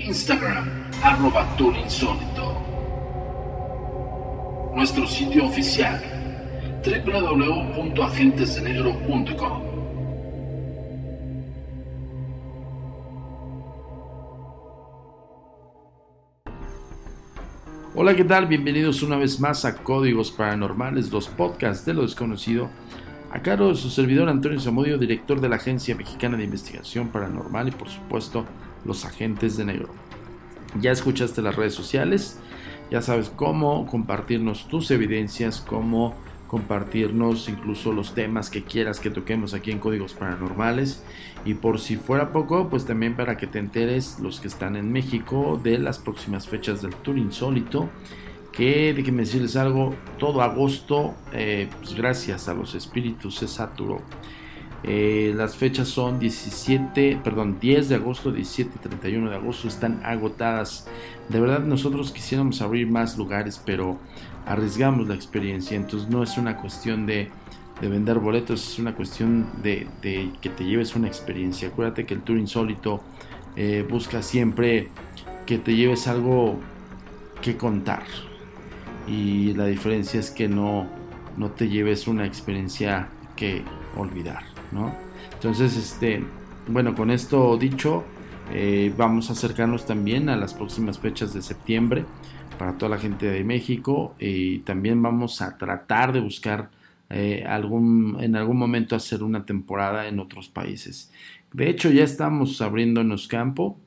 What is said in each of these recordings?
Instagram, arroba Insólito. Nuestro sitio oficial, www.agentesdenegro.com. Hola, ¿qué tal? Bienvenidos una vez más a Códigos Paranormales, los podcasts de lo desconocido. A cargo de su servidor Antonio Zamudio, director de la Agencia Mexicana de Investigación Paranormal y por supuesto los agentes de negro. Ya escuchaste las redes sociales, ya sabes cómo compartirnos tus evidencias, cómo compartirnos incluso los temas que quieras que toquemos aquí en Códigos Paranormales. Y por si fuera poco, pues también para que te enteres los que están en México de las próximas fechas del Tour Insólito. Que déjenme decirles algo, todo agosto, eh, pues gracias a los espíritus se saturó. Eh, las fechas son 17, perdón, 10 de agosto, 17 y 31 de agosto están agotadas. De verdad nosotros quisiéramos abrir más lugares, pero arriesgamos la experiencia. Entonces no es una cuestión de, vender boletos, es una cuestión de, que te lleves una experiencia. Acuérdate que el Tour Insólito eh, busca siempre que te lleves algo que contar. Y la diferencia es que no, no te lleves una experiencia que olvidar. Entonces, este, bueno, con esto dicho, eh, vamos a acercarnos también a las próximas fechas de septiembre para toda la gente de México y también vamos a tratar de buscar eh, algún, en algún momento hacer una temporada en otros países. De hecho, ya estamos abriéndonos campo.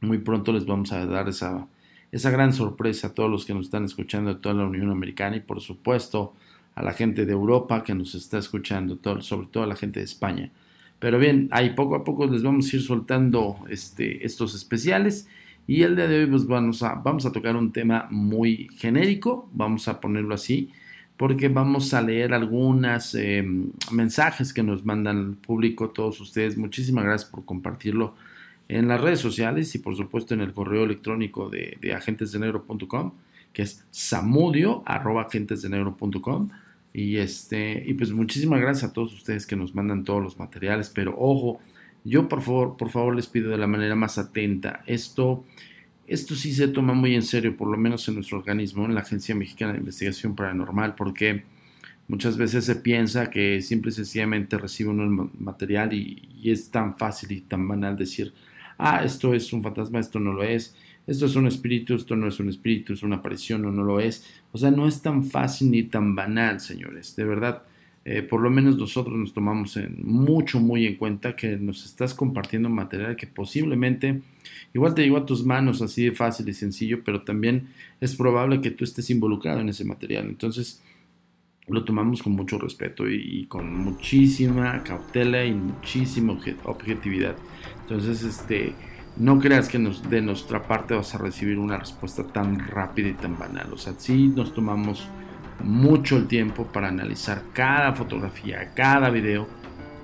Muy pronto les vamos a dar esa, esa gran sorpresa a todos los que nos están escuchando de toda la Unión Americana y por supuesto a la gente de Europa que nos está escuchando, sobre todo a la gente de España. Pero bien, ahí poco a poco les vamos a ir soltando este, estos especiales. Y el día de hoy pues vamos a, vamos a tocar un tema muy genérico, vamos a ponerlo así, porque vamos a leer algunos em, mensajes que nos mandan el público, todos ustedes. Muchísimas gracias por compartirlo en las redes sociales y por supuesto en el correo electrónico de, de agentesdenegro.com que es samudio arroba agentesdenegro.com y este y pues muchísimas gracias a todos ustedes que nos mandan todos los materiales. Pero ojo yo por favor por favor les pido de la manera más atenta. Esto esto sí se toma muy en serio por lo menos en nuestro organismo en la agencia mexicana de investigación paranormal porque muchas veces se piensa que simple y sencillamente recibe uno el material y, y es tan fácil y tan banal decir ah esto es un fantasma esto no lo es esto es un espíritu, esto no es un espíritu, es una aparición o no lo es. O sea, no es tan fácil ni tan banal, señores. De verdad, eh, por lo menos nosotros nos tomamos en, mucho, muy en cuenta que nos estás compartiendo material que posiblemente igual te llegó a tus manos así de fácil y sencillo, pero también es probable que tú estés involucrado en ese material. Entonces, lo tomamos con mucho respeto y, con muchísima cautela y muchísima objetividad. Entonces, este no creas que de nuestra parte vas a recibir una respuesta tan rápida y tan banal. O sea, sí nos tomamos mucho el tiempo para analizar cada fotografía, cada video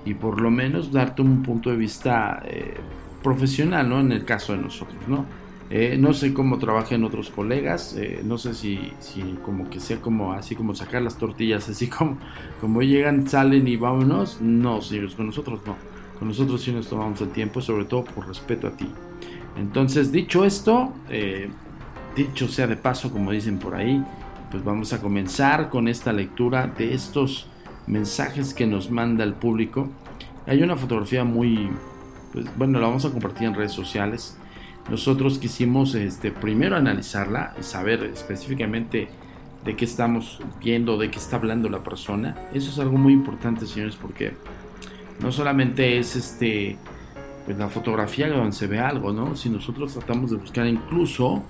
y por lo menos darte un punto de vista eh, profesional, ¿no? En el caso de nosotros, ¿no? Eh, no sé cómo trabajan otros colegas, eh, no sé si, si, como que sea como así como sacar las tortillas, así como, como llegan, salen y vámonos. No, señores, con nosotros no. Con nosotros sí nos tomamos el tiempo, sobre todo por respeto a ti. Entonces, dicho esto, eh, dicho sea de paso, como dicen por ahí, pues vamos a comenzar con esta lectura de estos mensajes que nos manda el público. Hay una fotografía muy, pues bueno, la vamos a compartir en redes sociales nosotros quisimos este, primero analizarla y saber específicamente de qué estamos viendo, de qué está hablando la persona. Eso es algo muy importante, señores, porque no solamente es este pues la fotografía donde se ve algo, ¿no? Si nosotros tratamos de buscar incluso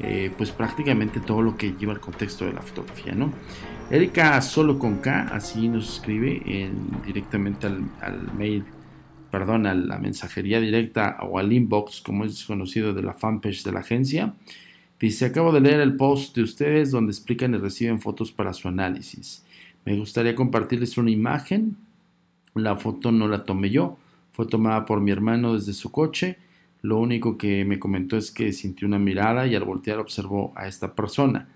eh, pues prácticamente todo lo que lleva el contexto de la fotografía, ¿no? Erika solo con K, así nos escribe directamente al, mail, perdón, a la mensajería directa o al inbox, como es conocido de la fanpage de la agencia. Dice, acabo de leer el post de ustedes donde explican y reciben fotos para su análisis. Me gustaría compartirles una imagen. La foto no la tomé yo, fue tomada por mi hermano desde su coche. Lo único que me comentó es que sintió una mirada y al voltear observó a esta persona.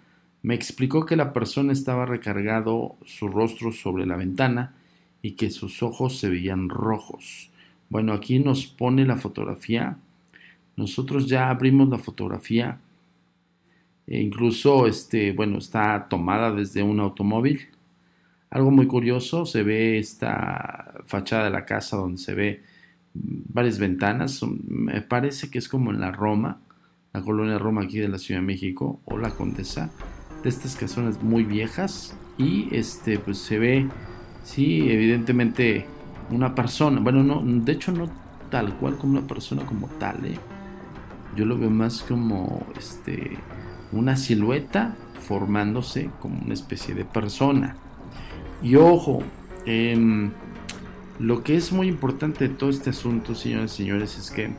Me explicó que la persona estaba recargado su rostro sobre la ventana y que sus ojos se veían rojos. Bueno, aquí nos pone la fotografía. Nosotros ya abrimos la fotografía e incluso, este, bueno, está tomada desde un automóvil. Algo muy curioso, se ve esta fachada de la casa donde se ve varias ventanas. Me parece que es como en la Roma, la colonia Roma aquí de la Ciudad de México, o la Condesa, de estas casonas muy viejas. Y este, pues se ve, sí, evidentemente una persona. Bueno, no, de hecho no tal cual como una persona como tal, ¿eh? Yo lo veo más como este una silueta formándose como una especie de persona. Y ojo, em, lo que es muy importante de todo este asunto, señores y señores, es que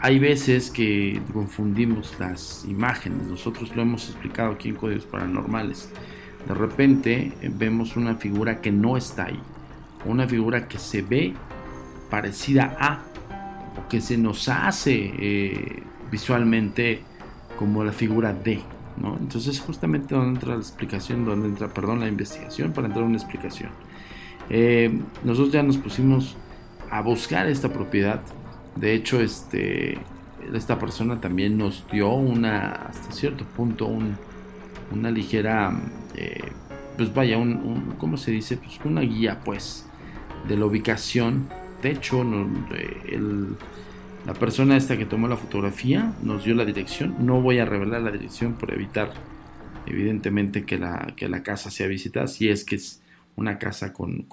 hay veces que confundimos las imágenes. Nosotros lo hemos explicado aquí en Códigos Paranormales. De repente eh, vemos una figura que no está ahí. Una figura que se ve parecida a o que se nos hace eh, visualmente como la figura de, ¿no? Entonces justamente donde entra la explicación, donde entra, perdón, la investigación para entrar a una explicación. Eh, nosotros ya nos pusimos a buscar esta propiedad. De hecho, este, esta persona también nos dio una, hasta cierto punto, una ligera, eh, pues vaya, un, ¿cómo se dice? Pues una guía, pues, de la ubicación. De hecho, eh, el la persona esta que tomó la fotografía nos dio la dirección. No voy a revelar la dirección por evitar, evidentemente, que la, que la casa sea visitada. Si es que es una casa con,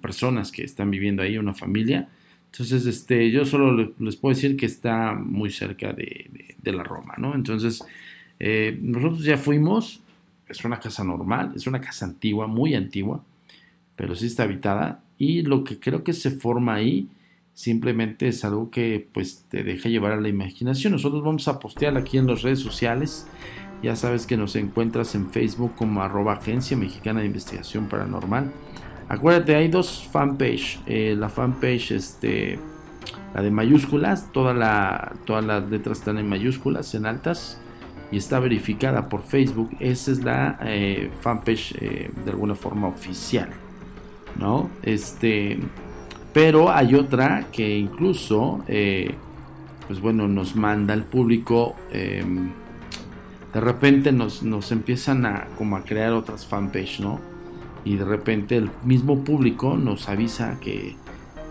personas que están viviendo ahí, una familia. Entonces, este, yo solo les puedo decir que está muy cerca de, la Roma, ¿no? Entonces, eh, nosotros ya fuimos. Es una casa normal, es una casa antigua, muy antigua, pero sí está habitada. Y lo que creo que se forma ahí simplemente es algo que pues te deja llevar a la imaginación. Nosotros vamos a postear aquí en las redes sociales. Ya sabes que nos encuentras en Facebook como arroba agencia mexicana de investigación paranormal. Acuérdate, hay dos fanpage. Eh, la fanpage, este, la de mayúsculas, toda la, todas las letras están en mayúsculas, en altas, y está verificada por Facebook. Esa es la eh, fanpage eh, de alguna forma oficial, ¿no? Este, pero hay otra que incluso, eh, pues bueno, nos manda al público. Em, de repente nos, nos, empiezan a como a crear otras fanpage, ¿no? Y de repente el mismo público nos avisa que,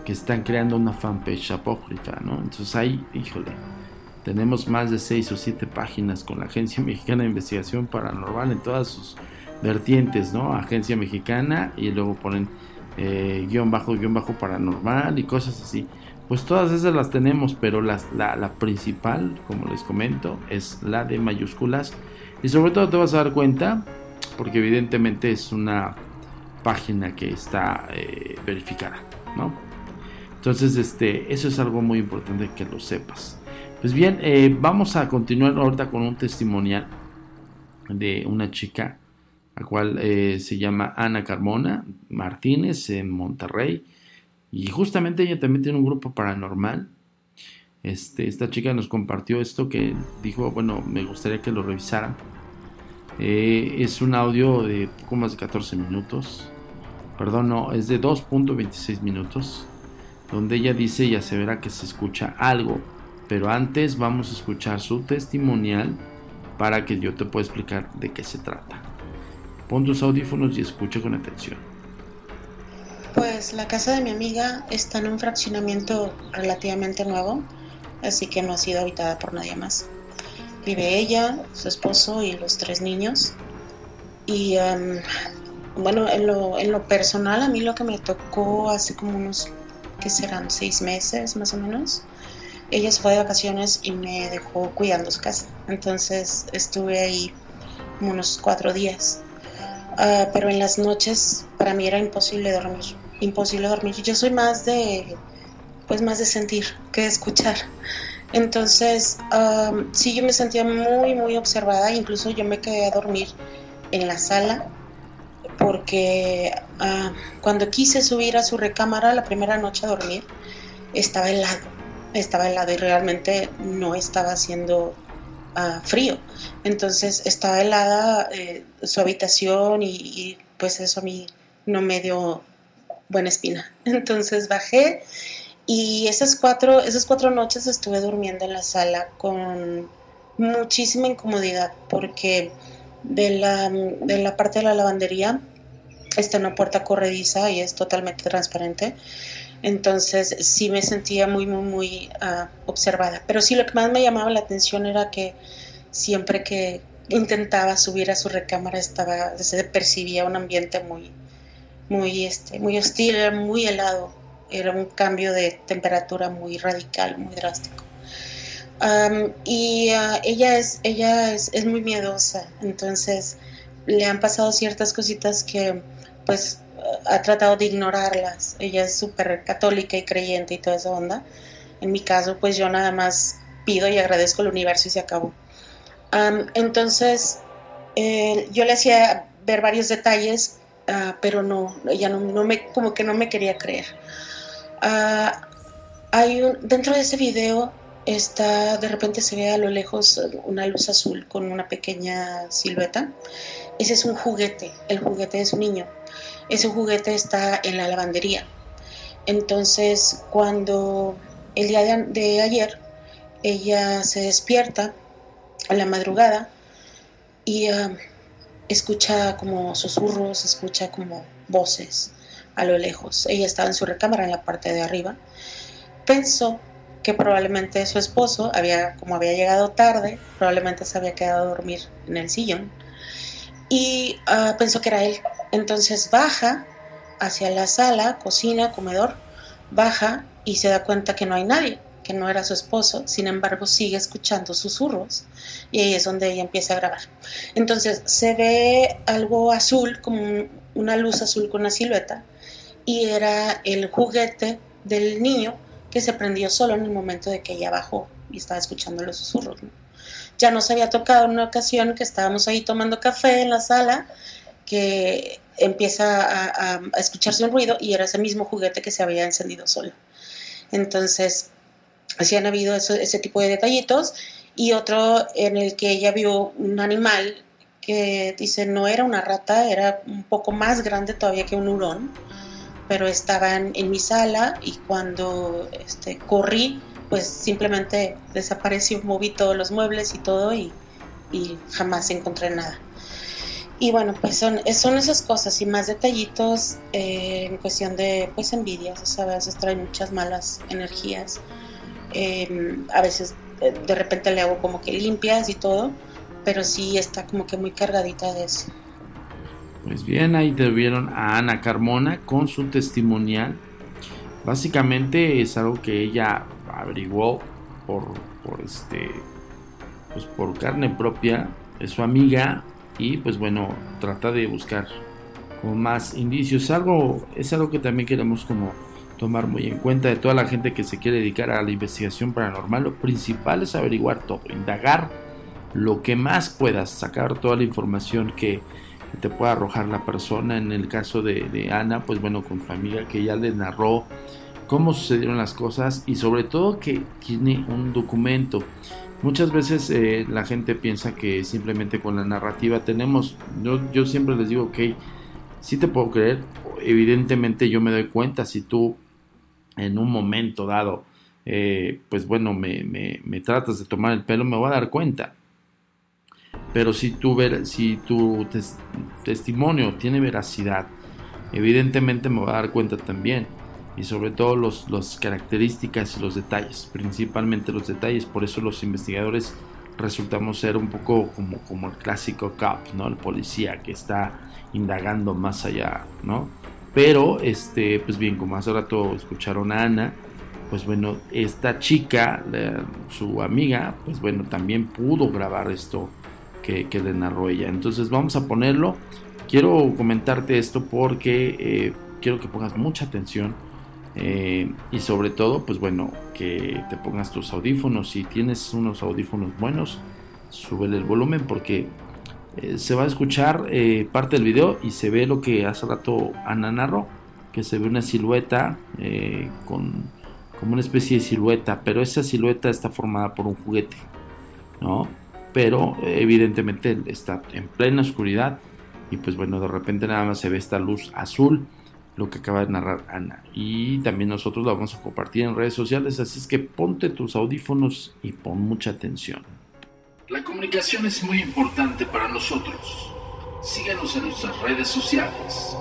que están creando una fanpage apócrifa, ¿no? Entonces ahí, híjole, tenemos más de seis o siete páginas con la Agencia Mexicana de Investigación Paranormal en todas sus vertientes, ¿no? Agencia Mexicana y luego ponen eh, guion bajo, guion bajo paranormal y cosas así. Pues todas esas las tenemos, pero la, la, principal, como les comento, es la de mayúsculas. Y sobre todo te vas a dar cuenta, porque evidentemente es una página que está eh, verificada, ¿no? Entonces, este, eso es algo muy importante que lo sepas. Pues bien, eh, vamos a continuar ahorita con un testimonial de una chica la cual eh, se llama Ana Carmona Martínez en Monterrey. Y justamente ella también tiene un grupo paranormal. Este, esta chica nos compartió esto que dijo, bueno, me gustaría que lo revisaran. Eh, es un audio de poco más de 14 minutos. Perdón, no, es de 2.26 minutos. Donde ella dice y asevera que se escucha algo. Pero antes vamos a escuchar su testimonial para que yo te pueda explicar de qué se trata. Pon tus audífonos y escucha con atención. Pues la casa de mi amiga está en un fraccionamiento relativamente nuevo. así que no ha sido habitada por nadie más. Vive ella, su esposo y los tres niños. Y bueno, en lo, en lo personal a mí lo que me tocó hace como unos, que serán seis meses más o menos, ella se fue de vacaciones y me dejó cuidando su casa. Entonces estuve ahí unos cuatro días. Ah, pero en las noches para mí era imposible dormir, imposible dormir. Yo soy más de, pues más de sentir que de escuchar. Entonces, sí, yo me sentía muy, muy observada. Incluso yo me quedé a dormir en la sala porque ah, cuando quise subir a su recámara la primera noche a dormir, estaba helado, estaba helado y realmente no estaba haciendo ah, frío. Entonces estaba helada eh, su habitación y, y, pues eso a mí no me dio buena espina. Entonces bajé y esas cuatro, esas cuatro noches estuve durmiendo en la sala con muchísima incomodidad porque de la, de la parte de la lavandería está una puerta corrediza y es totalmente transparente. Entonces sí me sentía muy, muy, muy uh, observada. Pero sí lo que más me llamaba la atención era que siempre que intentaba subir a su recámara estaba, se percibía un ambiente muy, muy, este, muy hostil, muy helado. Era un cambio de temperatura muy radical, muy drástico. Um, y uh, ella, es, ella es, es muy miedosa, entonces le han pasado ciertas cositas que pues ha tratado de ignorarlas. Ella es súper católica y creyente y toda esa onda. En mi caso, pues yo nada más pido y agradezco al universo y se acabó. entonces, eh, yo le hacía ver varios detalles, uh, pero no, ella no, no, me, como que no me quería creer. Uh, hay un, dentro de ese video está, de repente se ve a lo lejos una luz azul con una pequeña silueta. Ese es un juguete, el juguete de su niño ese juguete está en la lavandería. Entonces, cuando el día de, ayer ella se despierta a la madrugada y ah, escucha como susurros, escucha como voces a lo lejos. Ella estaba en su recámara en la parte de arriba. Pensó que probablemente su esposo había, como había llegado tarde, probablemente se había quedado a dormir en el sillón y ah, pensó que era él. Entonces baja hacia la sala, cocina, comedor, baja y se da cuenta que no hay nadie, que no era su esposo, sin embargo sigue escuchando susurros y ahí es donde ella empieza a grabar. Entonces se ve algo azul, como una luz azul con una silueta, y era el juguete del niño que se prendió solo en el momento de que ella bajó y estaba escuchando los susurros. Ya nos había tocado en una ocasión que estábamos ahí tomando café en la sala, que empieza a, escucharse un ruido y era ese mismo juguete que se había encendido solo. Entonces, así han habido ese tipo de detallitos. Y otro en el que ella vio un animal que dice no era una rata, era un poco más grande todavía que un hurón, pero estaban en mi sala y cuando este, corrí pues simplemente desapareció, moví todos los muebles y todo y, jamás encontré nada. Y bueno, pues son, son esas cosas y más detallitos eh, en cuestión de pues envidias, o sea, a veces traen muchas malas energías, em, a veces eh, de repente le hago como que limpias y todo, pero sí está como que muy cargadita de eso. Pues bien, ahí te vieron a Ana Carmona con su testimonial. Básicamente es algo que ella averiguó por, por este pues por carne propia es su amiga y pues bueno trata de buscar como más indicios. Algo es algo que también queremos como tomar muy en cuenta de toda la gente que se quiere dedicar a la investigación paranormal. Lo principal es averiguar todo indagar lo que más puedas sacar toda la información que, te pueda arrojar la persona. En el caso de, de Ana pues bueno con su amiga que ya le narró cómo sucedieron las cosas y sobre todo que tiene un documento. Muchas veces eh, la gente piensa que simplemente con la narrativa tenemos, yo, yo siempre les digo, ok, sí te puedo creer, evidentemente yo me doy cuenta si tú en un momento dado, eh, pues bueno, me, tratas de tomar el pelo, me voy a dar cuenta. Pero si tu, si tu testimonio tiene veracidad, evidentemente me voy a dar cuenta también. Y sobre todo las características y los detalles, principalmente los detalles, por eso los investigadores resultamos ser un poco como, como el clásico cop, ¿no? El policía que está indagando más allá, ¿no? Pero, este, pues bien, como hace rato escucharon a Ana, pues bueno, esta chica, su amiga, pues bueno, también pudo grabar esto que, que, le narró ella. Entonces vamos a ponerlo. Quiero comentarte esto porque eh, quiero que pongas mucha atención eh, y sobre todo, pues bueno, que te pongas tus audífonos. Si tienes unos audífonos buenos, súbele el volumen porque eh, se va a escuchar eh, parte del video y se ve lo que hace rato Ana narró, que se ve una silueta con como una especie de silueta, pero esa silueta está formada por un juguete, ¿no? Pero evidentemente está en plena oscuridad y pues bueno, de repente nada más se ve esta luz azul lo que acaba de narrar Ana. Y también nosotros lo vamos a compartir en redes sociales, así es que ponte tus audífonos y pon mucha atención. La comunicación es muy importante para nosotros. Síguenos en nuestras redes sociales.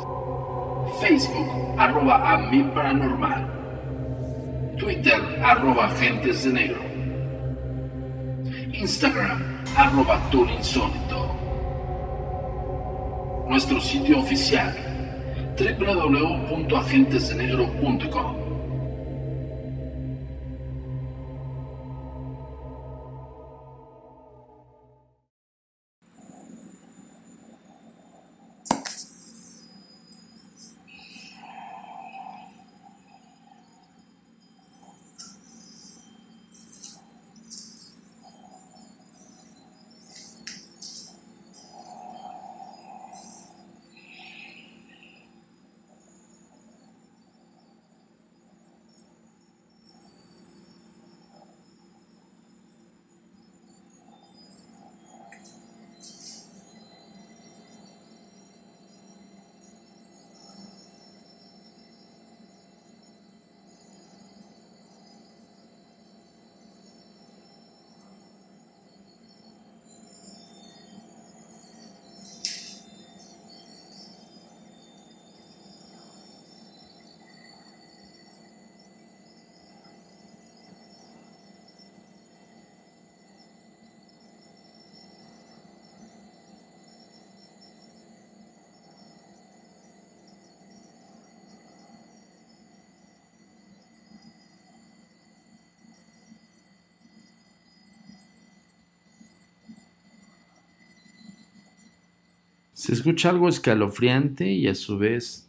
Facebook, arroba a mi paranormal. Twitter, arroba agentes de negro. Instagram, arroba insólito. Nuestro sitio oficial www.agentesdenegro.com. Se escucha algo escalofriante y a su vez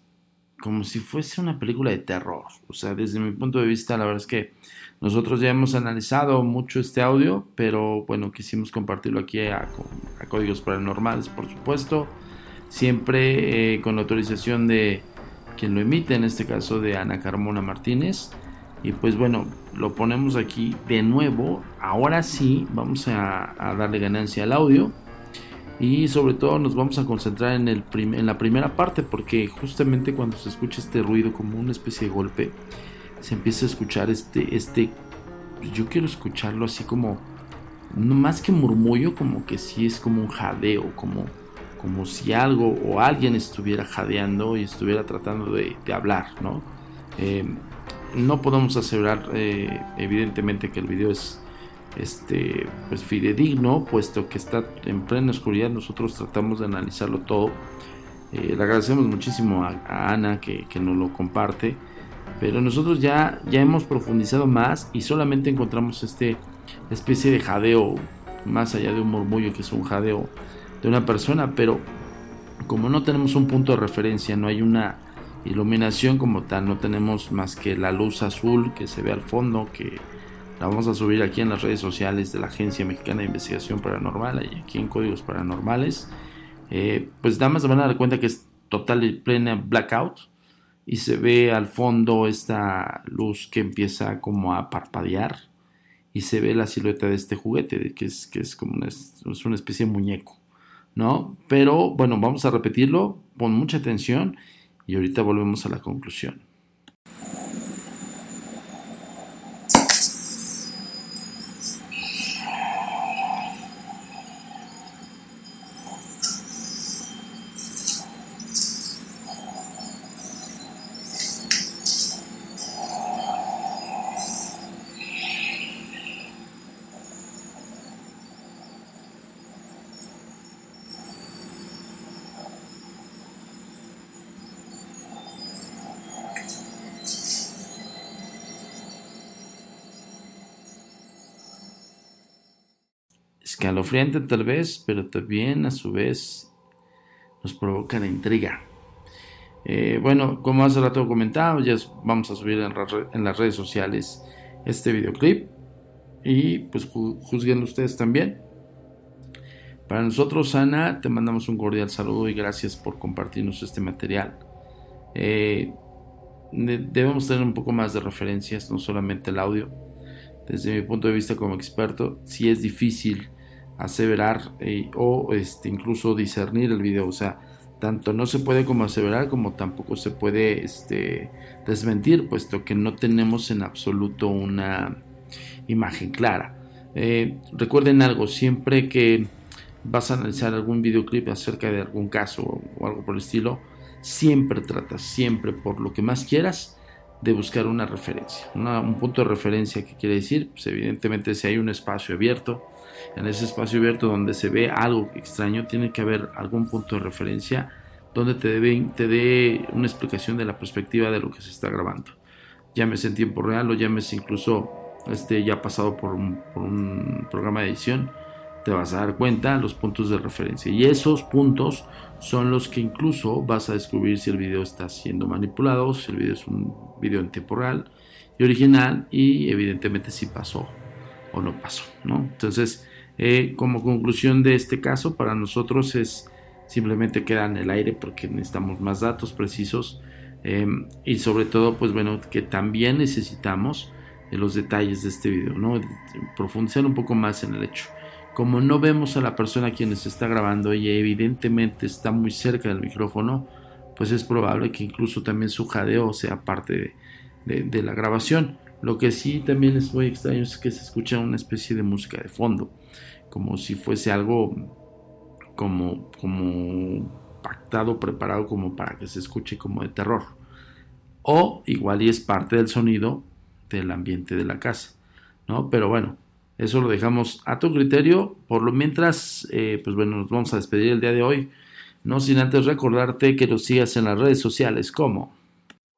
como si fuese una película de terror. O sea, desde mi punto de vista, la verdad es que nosotros ya hemos analizado mucho este audio, pero bueno, quisimos compartirlo aquí a, Códigos Paranormales, por supuesto. Siempre eh, con la autorización de quien lo emite, en este caso de Ana Carmona Martínez. Y pues bueno, lo ponemos aquí de nuevo. Ahora sí, vamos a darle ganancia al audio y sobre todo nos vamos a concentrar en, el en la primera parte porque justamente cuando se escucha este ruido como una especie de golpe se empieza a escuchar este este yo quiero escucharlo así como no más que murmullo como que sí es como un jadeo como como si algo o alguien estuviera jadeando y estuviera tratando de, hablar no eh, no podemos asegurar eh, evidentemente que el video es este, pues fidedigno, puesto que está en plena oscuridad, nosotros tratamos de analizarlo todo. Eh, le agradecemos muchísimo a, Ana que, nos lo comparte, pero nosotros ya, ya hemos profundizado más y solamente encontramos este especie de jadeo, más allá de un murmullo que es un jadeo de una persona, pero como no tenemos un punto de referencia, no hay una iluminación como tal, no tenemos más que la luz azul que se ve al fondo, que la vamos a subir aquí en las redes sociales de la Agencia Mexicana de Investigación Paranormal y aquí en Códigos Paranormales. Eh, pues nada más se van a dar cuenta que es total y plena blackout y se ve al fondo esta luz que empieza como a parpadear y se ve la silueta de este juguete que es, que es como una, es una especie de muñeco, ¿no? Pero bueno, vamos a repetirlo, con mucha atención y ahorita volvemos a la conclusión. Escalofriante tal vez, pero también a su vez nos provoca la intriga. Eh, bueno, como hace rato comentado, ya vamos a subir en, las redes sociales este videoclip y pues juzguen ustedes también. Para nosotros, Ana, te mandamos un cordial saludo y gracias por compartirnos este material. Eh, debemos tener un poco más de referencias, no solamente el audio. Desde mi punto de vista como experto, sí es difícil aseverar eh, o este, incluso discernir el video. O sea, tanto no se puede como aseverar como tampoco se puede este, desmentir, puesto que no tenemos en absoluto una imagen clara. Eh, recuerden algo, siempre que vas a analizar algún videoclip acerca de algún caso o algo por el estilo, siempre tratas, siempre por lo que más quieras, de buscar una referencia. un punto de referencia que quiere decir, pues evidentemente si hay un espacio abierto, en ese espacio abierto donde se ve algo extraño, tiene que haber algún punto de referencia donde te, dé, te dé una explicación de la perspectiva de lo que se está grabando. Llámese en tiempo real o llámese incluso este, ya pasado por un, por un programa de edición te vas a dar cuenta los puntos de referencia y esos puntos son los que incluso vas a descubrir si el video está siendo manipulado, si el video es un video en tiempo real y original y evidentemente si pasó o no pasó, ¿no? Entonces, eh, como conclusión de este caso, para nosotros es simplemente queda en el aire porque necesitamos más datos precisos em, y sobre todo, pues bueno, que también necesitamos los detalles de este video, ¿no? Profundizar un poco más en el hecho como no vemos a la persona quien nos está grabando y evidentemente está muy cerca del micrófono, pues es probable que incluso también su jadeo sea parte de, la grabación. Lo que sí también es muy extraño es que se escucha una especie de música de fondo, como si fuese algo como, como pactado, preparado como para que se escuche como de terror. O igual y es parte del sonido del ambiente de la casa, ¿no? Pero bueno, eso lo dejamos a tu criterio. Por lo mientras, eh, pues bueno, nos vamos a despedir el día de hoy. No sin antes recordarte que nos sigas en las redes sociales como...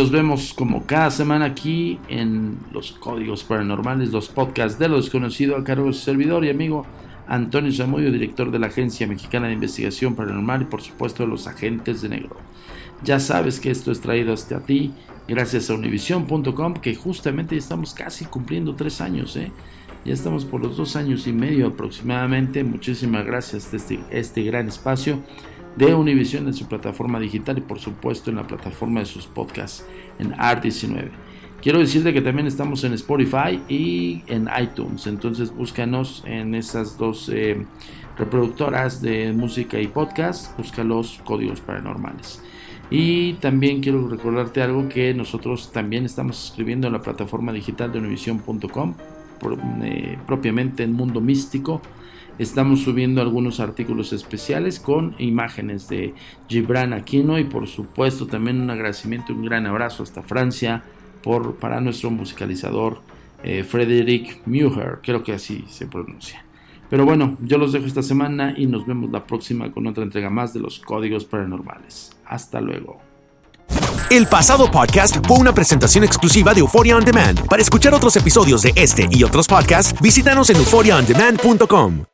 Nos vemos como cada semana aquí en los Códigos Paranormales, los podcasts de lo desconocido a cargo de su servidor y amigo Antonio Zamudio, director de la Agencia Mexicana de Investigación Paranormal y por supuesto de los Agentes de Negro. Ya sabes que esto es traído hasta ti gracias a univision.com que justamente estamos casi cumpliendo tres años, ¿eh? ya estamos por los dos años y medio aproximadamente. Muchísimas gracias a este, este gran espacio de Univision en su plataforma digital y por supuesto en la plataforma de sus podcasts en Art19. Quiero decirte que también estamos en Spotify y en iTunes, entonces búscanos en esas dos eh, reproductoras de música y podcast, busca los códigos paranormales. Y también quiero recordarte algo que nosotros también estamos escribiendo en la plataforma digital de univision.com, eh, propiamente en Mundo Místico. Estamos subiendo algunos artículos especiales con imágenes de Gibran Aquino y por supuesto también un agradecimiento un gran abrazo hasta Francia por, para nuestro musicalizador eh, Frederick Muher, creo que así se pronuncia. Pero bueno, yo los dejo esta semana y nos vemos la próxima con otra entrega más de los códigos paranormales. Hasta luego. El pasado podcast fue una presentación exclusiva de Euphoria On Demand. Para escuchar otros episodios de este y otros podcasts, visítanos en euphoriaondemand.com.